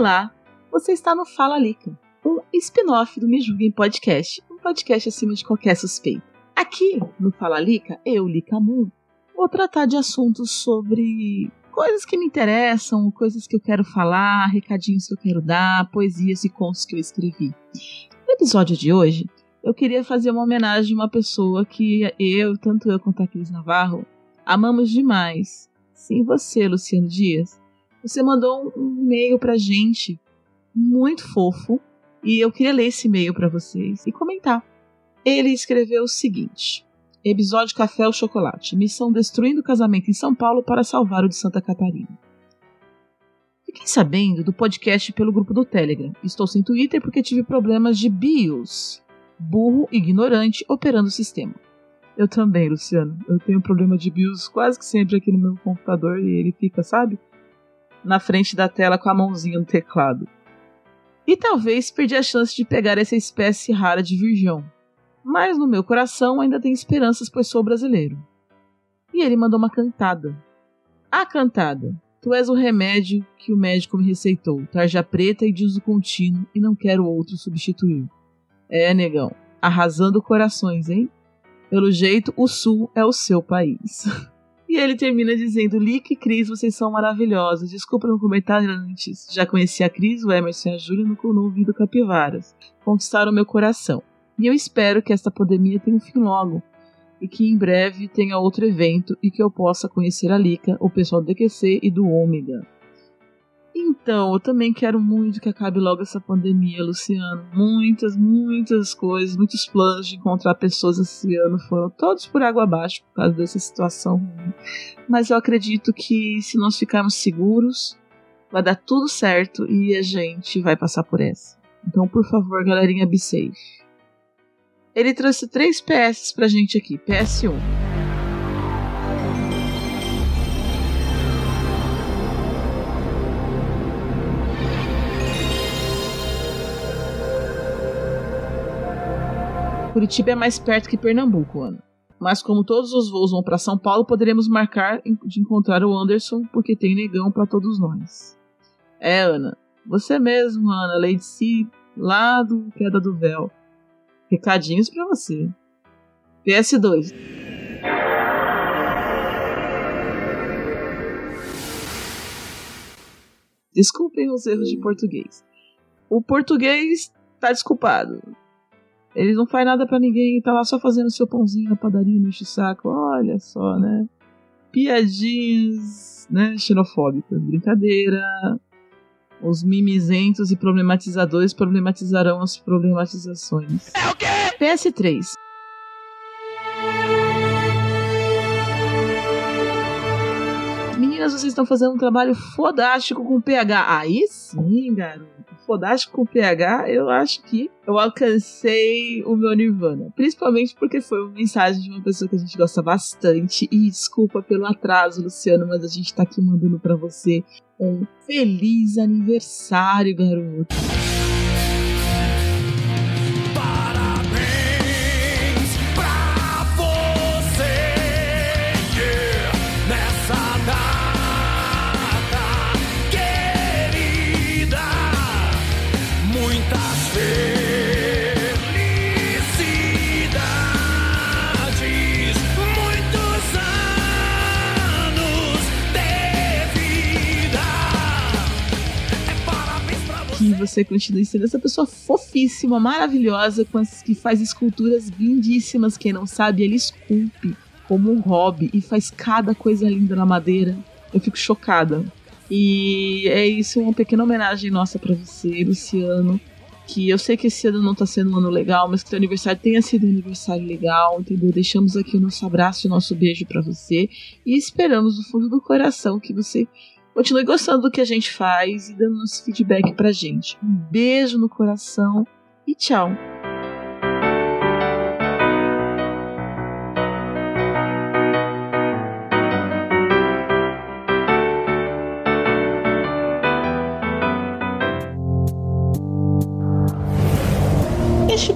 Olá, você está no Fala Lica, um spin-off do Me Julguem Podcast, um podcast acima de qualquer suspeita. Aqui no Fala Lica, eu, Lica Moon, vou tratar de assuntos sobre coisas que me interessam, coisas que eu quero falar, recadinhos que eu quero dar, poesias e contos que eu escrevi. No episódio de hoje, eu queria fazer uma homenagem a uma pessoa que eu, tanto eu quanto a Cris Navarro, amamos demais. Sim, você, Luciano Dias. Você mandou um e-mail pra gente muito fofo e eu queria ler esse e-mail para vocês e comentar. Ele escreveu o seguinte: Episódio Café ou Chocolate. Missão destruindo o casamento em São Paulo para salvar o de Santa Catarina. Fiquei sabendo do podcast pelo grupo do Telegram. Estou sem Twitter porque tive problemas de BIOS. Burro, ignorante, operando o sistema. Eu também, Luciano. Eu tenho problema de BIOS quase que sempre aqui no meu computador e ele fica, sabe? Na frente da tela com a mãozinha no teclado. E talvez perdi a chance de pegar essa espécie rara de virgão. Mas no meu coração ainda tem esperanças, pois sou brasileiro. E ele mandou uma cantada. A cantada. Tu és o remédio que o médico me receitou, tarja preta e de uso contínuo, e não quero outro substituir. É, negão, arrasando corações, hein? Pelo jeito, o Sul é o seu país. E ele termina dizendo: Lick e Cris, vocês são maravilhosos. Desculpa não comentar antes. Já conheci a Cris, o Emerson e a Júlia no, no ouvido Capivaras. Conquistaram meu coração. E eu espero que esta pandemia tenha um fim logo. E que em breve tenha outro evento e que eu possa conhecer a Lica, o pessoal do DQC e do Ômega. Então, eu também quero muito que acabe logo essa pandemia, Luciano. Muitas, muitas coisas, muitos planos de encontrar pessoas esse ano foram todos por água abaixo por causa dessa situação ruim. Mas eu acredito que se nós ficarmos seguros, vai dar tudo certo e a gente vai passar por essa. Então, por favor, galerinha, be safe. Ele trouxe três PS pra gente aqui. PS1. Curitiba é mais perto que Pernambuco, Ana. Mas como todos os voos vão para São Paulo, poderemos marcar de encontrar o Anderson, porque tem negão para todos nós. É, Ana. Você mesmo, Ana, Lady C, lá do Queda do Véu. Recadinhos para você. PS2. Desculpem os erros de português. O português tá desculpado. Ele não faz nada para ninguém, tá lá só fazendo seu pãozinho na padaria, no saco. Olha só, né? Piadinhas, né? Xenofóbicas. Brincadeira. Os mimizentos e problematizadores problematizarão as problematizações. É o quê? PS3. Meninas, vocês estão fazendo um trabalho fodástico com PH. Aí sim, garoto fodástico com PH, eu acho que eu alcancei o meu Nirvana. Principalmente porque foi uma mensagem de uma pessoa que a gente gosta bastante. E desculpa pelo atraso, Luciano, mas a gente tá aqui mandando para você um feliz aniversário, garoto. Você continue sendo essa pessoa fofíssima, maravilhosa, que faz esculturas lindíssimas. Quem não sabe, ele esculpe como um hobby e faz cada coisa linda na madeira. Eu fico chocada. E é isso, uma pequena homenagem nossa para você, Luciano. Que eu sei que esse ano não tá sendo um ano legal, mas que teu aniversário tenha sido um aniversário legal, entendeu? Deixamos aqui o nosso abraço e o nosso beijo para você. E esperamos do fundo do coração que você Continue gostando do que a gente faz e dando nosso feedback pra gente. Um beijo no coração e tchau!